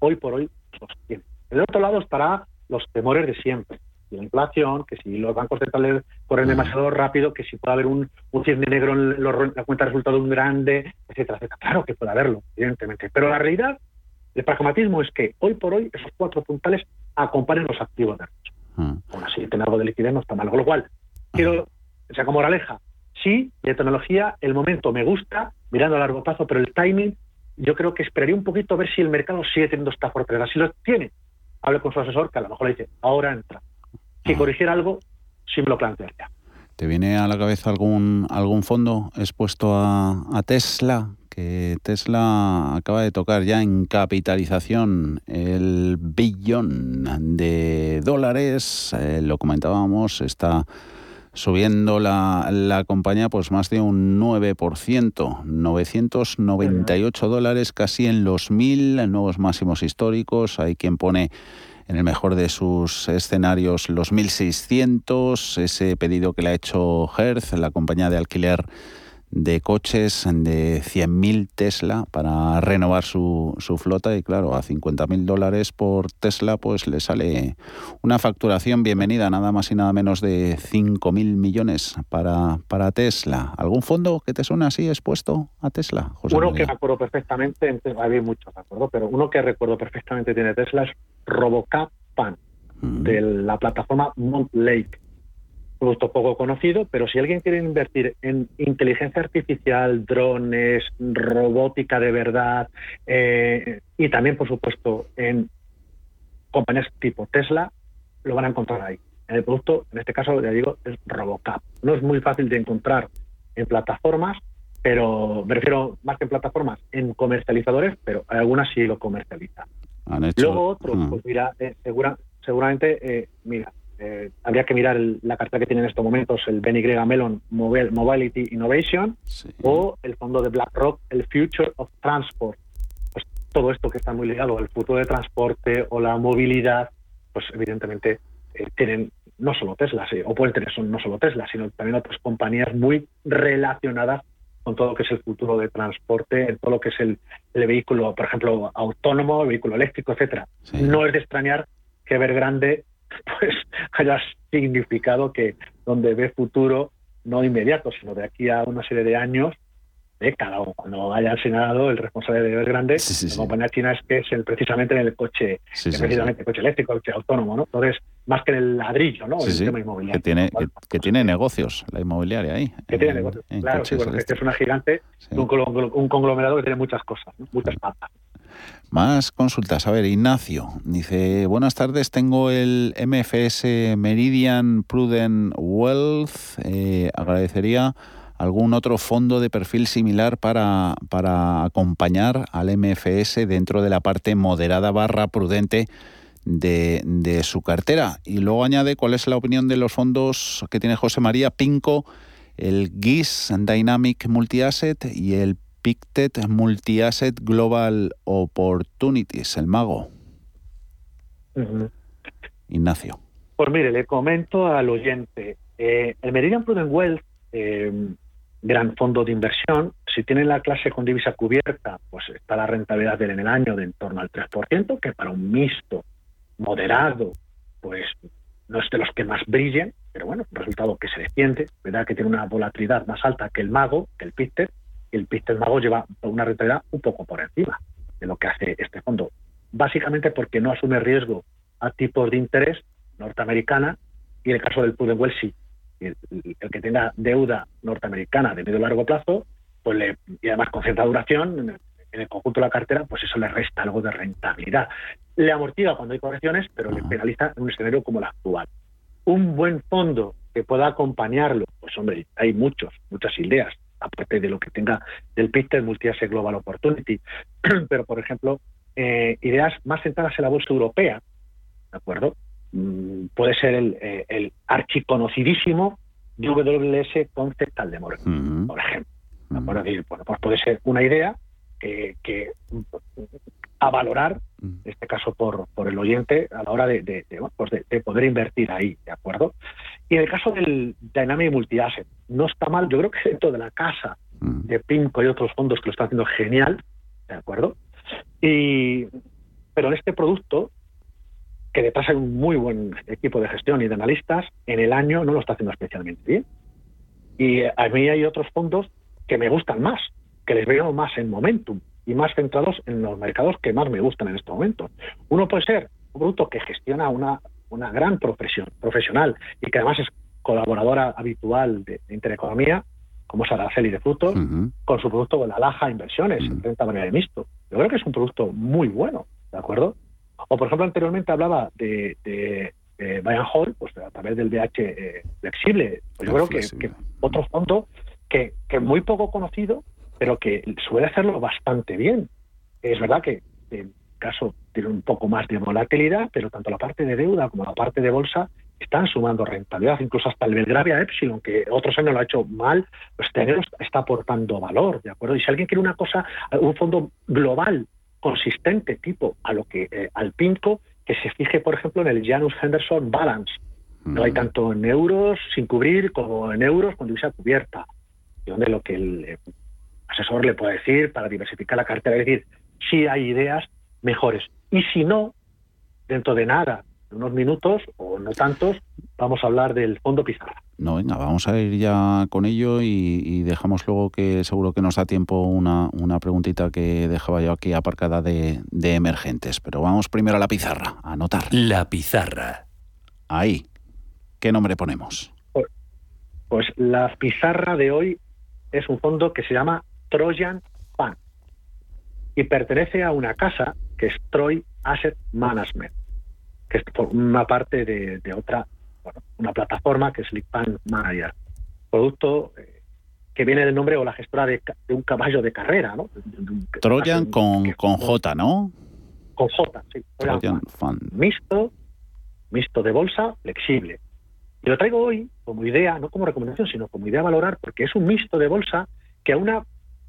hoy por hoy sostienen. El otro lado estará los temores de siempre la inflación, que si los bancos centrales corren demasiado rápido, que si puede haber un, un cisne negro en la cuenta de resultado un grande, etcétera, etcétera. Claro que puede haberlo, evidentemente. Pero la realidad, el pragmatismo es que hoy por hoy esos cuatro puntales acompañan los activos de riesgo. Aún así, tener algo de liquidez no está mal. Con lo cual, quiero, o sea, como moraleja, sí, de tecnología, el momento me gusta, mirando a largo plazo, pero el timing, yo creo que esperaría un poquito a ver si el mercado sigue teniendo esta fortaleza. Si lo tiene, hable con su asesor, que a lo mejor le dice, ahora entra que corrigir algo, sí me lo plantearía. ¿Te viene a la cabeza algún, algún fondo expuesto a, Tesla que Tesla acaba de tocar ya en capitalización el billón de dólares. Eh, lo comentábamos, está subiendo la, la, compañía pues más de un 9%, 998 dólares, casi en los mil nuevos máximos históricos. Hay quien pone en el mejor de sus escenarios los 1.600, ese pedido que le ha hecho Hertz, la compañía de alquiler de coches de 100.000 Tesla para renovar su, su, flota y claro, a 50.000 dólares por Tesla pues le sale una facturación bienvenida, nada más y nada menos de 5.000 millones para, para Tesla. ¿Algún fondo que te suene así expuesto a Tesla? José uno que recuerdo perfectamente, hay muchos, ¿de acuerdo? Pero uno que recuerdo perfectamente tiene Tesla es Robocap Pan, mm. de la plataforma Mont Lake producto poco conocido, pero si alguien quiere invertir en inteligencia artificial, drones, robótica de verdad eh, y también, por supuesto, en compañías tipo Tesla, lo van a encontrar ahí. El producto, en este caso, ya digo, es Robocap. No es muy fácil de encontrar en plataformas, pero me refiero más que en plataformas, en comercializadores, pero algunas sí lo comercializan. Luego otro, pues mira, eh, segura, seguramente, eh, mira, eh, habría que mirar la carta que tiene en estos momentos el BNY Mellon Mobility Innovation o el fondo de BlackRock, el Future of Transport. Pues todo esto que está muy ligado al futuro de transporte o la movilidad, pues evidentemente eh, tienen no solo Tesla, o pueden tener son no solo Tesla, sino también otras compañías muy relacionadas con todo lo que es el futuro de transporte, en todo lo que es el, vehículo, por ejemplo, autónomo, el vehículo eléctrico, etcétera. No es de extrañar que Evergrande pues haya significado que donde ve futuro, no inmediato, sino de aquí a una serie de años, década o cuando haya al Senado el responsable de Evergrande, la compañía china es que es el, precisamente en el coche, precisamente el coche eléctrico, el coche autónomo, ¿no? Entonces, más que en el ladrillo, ¿no? el tema inmobiliario. Que tiene, que, tiene negocios, la inmobiliaria ahí. Que tiene negocios, claro, sí, porque es una gigante, un, conglomerado que tiene muchas cosas, muchas patas. Más consultas. A ver, Ignacio dice, buenas tardes, tengo el MFS Meridian Prudent Wealth. Eh, agradecería algún otro fondo de perfil similar para, para acompañar al MFS dentro de la parte moderada barra prudente de, de, su cartera. Y luego añade cuál es la opinión de los fondos que tiene José María Pinco, el GIS Dynamic Multi-Asset y el Pictet Multi-Asset Global Opportunities, el mago. Ignacio. Pues mire, le comento al oyente, eh, el Meridian Prudent Wealth, eh, gran fondo de inversión, si tiene la clase con divisa cubierta, pues está la rentabilidad en el año de en torno al 3%, que para un mixto moderado, pues no es de los que más brillen, pero bueno, un resultado que se defiende, ¿verdad? Que tiene una volatilidad más alta que el mago, que el Pictet, el Pictet Mago lleva una rentabilidad un poco por encima de lo que hace este fondo. Básicamente porque no asume riesgo a tipos de interés norteamericana y en el caso del Pudenwell sí. El, el, que tenga deuda norteamericana de medio largo plazo, pues le, y además con cierta duración, en el, conjunto de la cartera, pues eso le resta algo de rentabilidad. Le amortiga cuando hay correcciones, pero le penaliza en un escenario como el actual. Un buen fondo que pueda acompañarlo, pues hombre, hay muchos, muchas ideas aparte de lo que tenga del Pictet Multi-Asset Global Opportunity. Pero, por ejemplo, eh, ideas más centradas en la bolsa europea, ¿de acuerdo? Mm, puede ser el, eh, el archiconocidísimo WS Conceptal de Morgan, por ejemplo. bueno, pues puede ser una idea que, que a valorar, en este caso por, por el oyente, a la hora de, de, pues de, poder invertir ahí, ¿de acuerdo? Y en el caso del Dynamic Multi-Asset, no está mal, yo creo que dentro de la casa de Pinco y otros fondos que lo están haciendo genial, ¿de acuerdo? Y, pero en este producto, que detrás hay un muy buen equipo de gestión y de analistas, en el año no lo está haciendo especialmente bien. Y a mí hay otros fondos que me gustan más, que les veo más en momentum y más centrados en los mercados que más me gustan en este momento. Uno puede ser un producto que gestiona una, una gran profesión, profesional y que además es colaboradora habitual de, Intereconomía, como es Araceli de Frutos, con su producto de la Laja Inversiones, en renta variable mixto. Yo creo que es un producto muy bueno, ¿de acuerdo? O, por ejemplo, anteriormente hablaba de, de, Hall, pues a través del BH eh, flexible. Pues yo creo que, que, otro fondo que, que muy poco conocido, pero que suele hacerlo bastante bien. Es verdad que en caso tiene un poco más de volatilidad, pero tanto la parte de deuda como la parte de bolsa están sumando rentabilidad, incluso hasta el Belgravia Epsilon, que otros años lo ha hecho mal, pues este está aportando valor, ¿de acuerdo? Y si alguien quiere una cosa, un fondo global, consistente, tipo a lo que eh, al PINCO, que se fije, por ejemplo, en el Janus Henderson Balance. No hay mm. tanto en euros sin cubrir como en euros con divisa cubierta. Y donde lo que el eh, asesor le puede decir para diversificar la cartera, es decir, si hay ideas mejores. Y si no, dentro de nada, unos minutos o no tantos, vamos a hablar del fondo Pizarra. No, venga, vamos a ir ya con ello y, dejamos luego que seguro que nos da tiempo una, una preguntita que dejaba yo aquí aparcada de, de emergentes. Pero vamos primero a la pizarra, a anotar. La pizarra. Ahí. ¿Qué nombre ponemos? Pues, pues la pizarra de hoy es un fondo que se llama Trojan Fund y pertenece a una casa que es Troy Asset Management que es una parte de, otra, una plataforma que es Lipan Manager, producto eh, que viene del nombre o la gestora de, un caballo de carrera, ¿no? Trojan con, con J, ¿no? Con J, sí. Trojan Fund. Mixto, mixto de bolsa, flexible. Y lo traigo hoy como idea, no como recomendación, sino como idea a valorar, porque es un mixto de bolsa que a una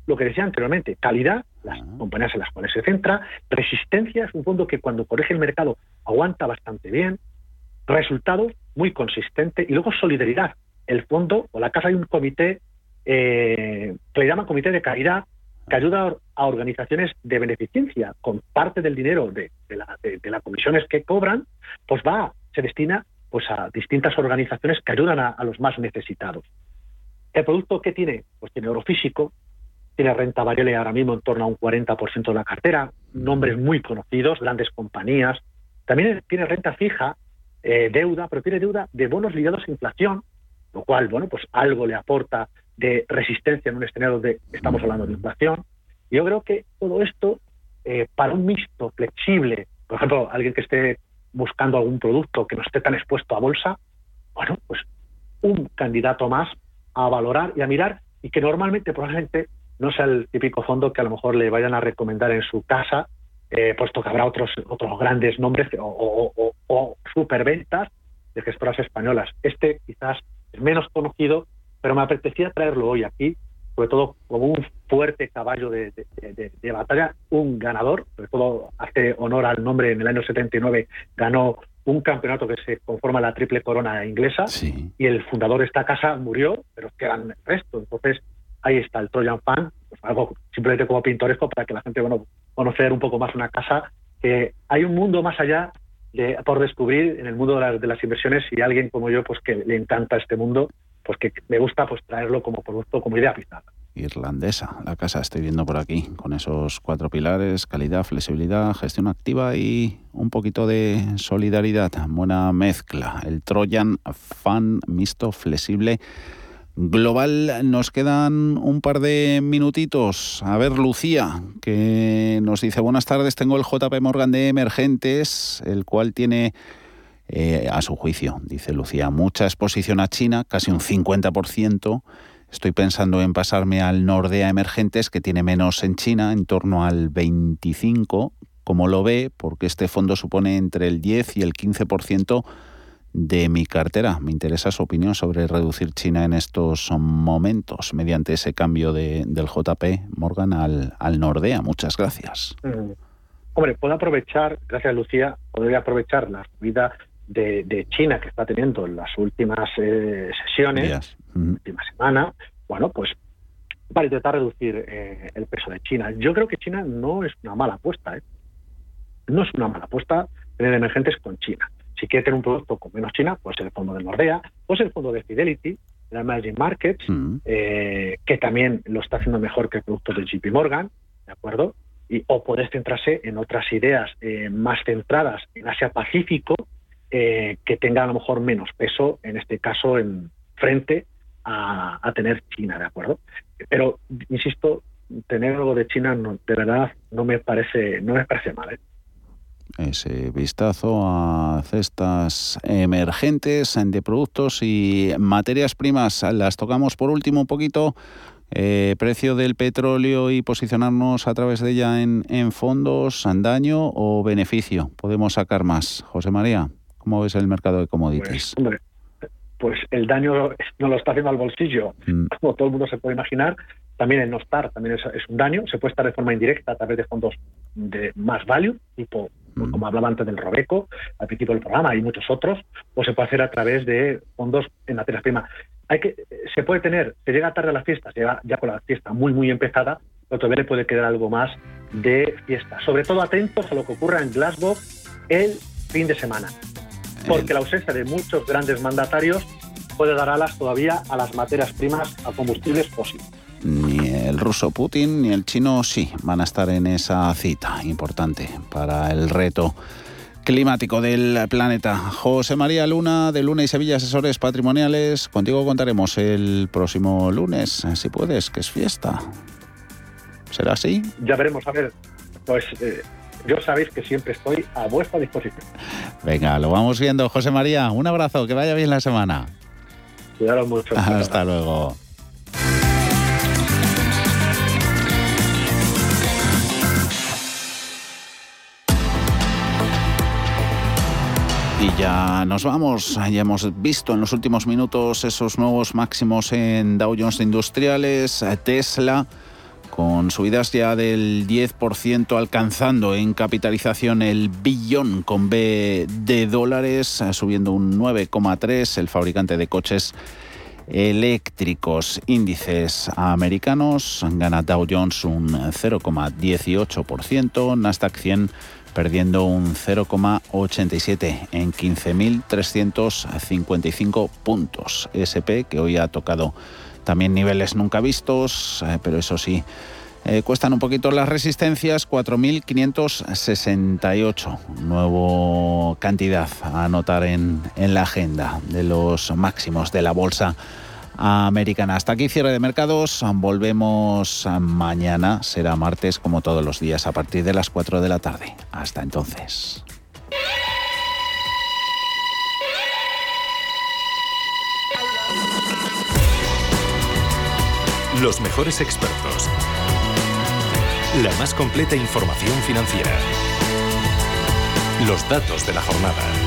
lo que decía anteriormente, calidad, las compañías en las cuales se centra, resistencia, es un fondo que cuando corrige el mercado aguanta bastante bien, resultados muy consistente y luego solidaridad. El fondo o la casa hay un comité eh, que le llaman comité de calidad que ayuda a organizaciones de beneficencia con parte del dinero de, las comisiones que cobran, pues va, se destina pues a distintas organizaciones que ayudan a, a los más necesitados. El producto que tiene, pues tiene oro físico, tiene renta variable ahora mismo en torno a un 40% de la cartera, nombres muy conocidos, grandes compañías. También tiene renta fija, eh, deuda, pero tiene deuda de bonos ligados a inflación, lo cual, bueno, pues algo le aporta de resistencia en un escenario donde estamos hablando de inflación. Yo creo que todo esto, eh, para un mixto flexible, por ejemplo, alguien que esté buscando algún producto que no esté tan expuesto a bolsa, bueno, pues un candidato más a valorar y a mirar y que normalmente probablemente no sea el típico fondo que a lo mejor le vayan a recomendar en su casa, eh, puesto que habrá otros, otros grandes nombres o, o, superventas de gestoras españolas. Este quizás es menos conocido, pero me apetecía traerlo hoy aquí, sobre todo como un fuerte caballo de, batalla, un ganador, sobre todo hace honor al nombre, en el año 79 ganó un campeonato que se conforma la triple corona inglesa y el fundador de esta casa murió, pero quedan el resto. Entonces, ahí está el Trojan Fan, pues algo simplemente como pintoresco para que la gente, bueno, conocer un poco más una casa, que hay un mundo más allá de, por descubrir en el mundo de, las inversiones y alguien como yo, pues que le encanta este mundo, pues que me gusta pues traerlo como producto, como idea pizarra. Irlandesa, la casa estoy viendo por aquí, con esos cuatro pilares, calidad, flexibilidad, gestión activa y un poquito de solidaridad. Buena mezcla. El Trojan Fan mixto, flexible global. Nos quedan un par de minutitos. A ver, Lucía, que nos dice, buenas tardes, tengo el JP Morgan de Emergentes, el cual tiene, eh, a su juicio, dice Lucía, mucha exposición a China, casi un 50%. Estoy pensando en pasarme al Nordea Emergentes, que tiene menos en China, en torno al 25%. Como lo ve? Porque este fondo supone entre el 10 y el 15% de mi cartera. Me interesa su opinión sobre reducir China en estos momentos mediante ese cambio de, del JP Morgan al, al Nordea. Muchas gracias. Mm. Hombre, puedo aprovechar, gracias Lucía, podría aprovechar la subida de, China que está teniendo en las últimas eh, sesiones, última semana, bueno, pues para intentar reducir eh, el peso de China. Yo creo que China no es una mala apuesta, ¿eh? No es una mala apuesta tener emergentes con China. Si quiere tener un producto con menos China, pues el fondo de Nordea, pues el fondo de Fidelity, la Emerging Markets, mm. eh, que también lo está haciendo mejor que el producto de JP Morgan, ¿de acuerdo? Y, o poder centrarse en otras ideas eh, más centradas en Asia-Pacífico, eh, que tengan a lo mejor menos peso, en este caso, en frente a, a, tener China, ¿de acuerdo? Pero, insisto, tener algo de China, no, de verdad, no me parece, no me parece mal, ¿eh? Ese vistazo a cestas emergentes de productos y materias primas. Las tocamos por último un poquito Eh, precio del petróleo y posicionarnos a través de ella en, fondos, daño o beneficio. Podemos sacar más. José María, ¿cómo ves el mercado de commodities? Pues, pues el daño no lo está haciendo al bolsillo, mm. como todo el mundo se puede imaginar. También el no estar también es, un daño. Se puede estar de forma indirecta a través de fondos de más value, tipo como hablaba antes del Robeco, al principio del programa, hay muchos otros, o se puede hacer a través de fondos en materias primas. Hay que, se puede tener, se llega tarde a la fiesta, se llega ya con la fiesta muy, muy empezada, pero todavía le puede quedar algo más de fiesta. Sobre todo atentos a lo que ocurra en Glasgow el fin de semana porque la ausencia de muchos grandes mandatarios puede dar alas todavía a las materias primas, a combustibles fósiles. Ni el ruso Putin ni el chino sí van a estar en esa cita importante para el reto climático del planeta. José María Luna de Luna y Sevilla Asesores Patrimoniales, contigo contaremos el próximo lunes, si puedes, que es fiesta. ¿Será así? Ya veremos, a ver, pues eh, yo sabéis que siempre estoy a vuestra disposición. Venga, lo vamos viendo. José María, un abrazo, que vaya bien la semana. Cuidaros mucho. Hasta luego. Y ya nos vamos. Ya hemos visto en los últimos minutos esos nuevos máximos en Dow Jones Industriales, Tesla con subidas ya del 10% alcanzando en capitalización el billón con B de dólares, subiendo un 9,3 el fabricante de coches eléctricos. Índices americanos, gana Dow Jones un 0,18%, Nasdaq 100 perdiendo un 0,87 en 15.355 puntos. SP que hoy ha tocado también niveles nunca vistos, eh, pero eso sí, eh, cuestan un poquito las resistencias, 4.568. Nuevo cantidad a anotar en, en la agenda de los máximos de la bolsa americana. Hasta aquí cierre de mercados. Volvemos mañana. Será martes como todos los días a partir de las 4 de la tarde. Hasta entonces. Los mejores expertos. La más completa información financiera. Los datos de la jornada.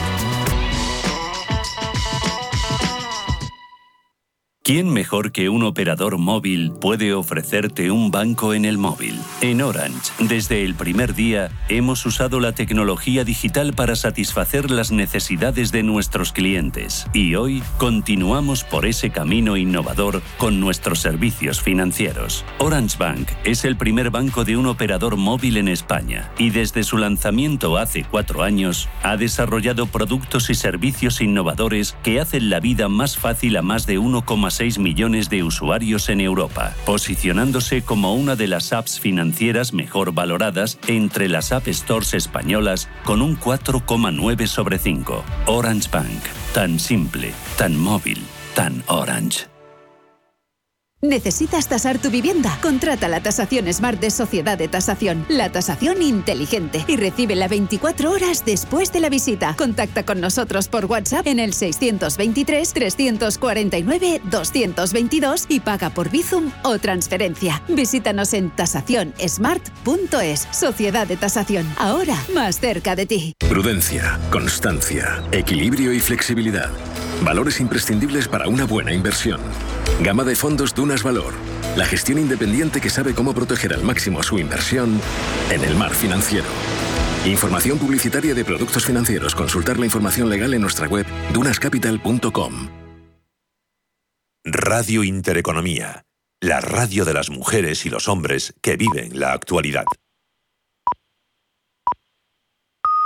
¿Quién mejor que un operador móvil puede ofrecerte un banco en el móvil? En Orange, desde el primer día, hemos usado la tecnología digital para satisfacer las necesidades de nuestros clientes y hoy continuamos por ese camino innovador con nuestros servicios financieros. Orange Bank es el primer banco de un operador móvil en España y desde su lanzamiento hace cuatro años ha desarrollado productos y servicios innovadores que hacen la vida más fácil a más de 1,6 6 millones de usuarios en Europa, posicionándose como una de las apps financieras mejor valoradas entre las App Stores españolas con un 4,9 sobre 5. Orange Bank, tan simple, tan móvil, tan orange. ¿Necesitas tasar tu vivienda? Contrata la tasación Smart de Sociedad de Tasación, la tasación inteligente, y recibe la 24 horas después de la visita. Contacta con nosotros por WhatsApp en el 623-349-222 y paga por Bizum o transferencia. Visítanos en tasacionsmart.es. Sociedad de Tasación, ahora más cerca de ti. Prudencia, constancia, equilibrio y flexibilidad. Valores imprescindibles para una buena inversión. Gama de fondos Dunas Valor. La gestión independiente que sabe cómo proteger al máximo su inversión en el mar financiero. Información publicitaria de productos financieros. Consultar la información legal en nuestra web dunascapital.com. Radio Intereconomía. La radio de las mujeres y los hombres que viven la actualidad.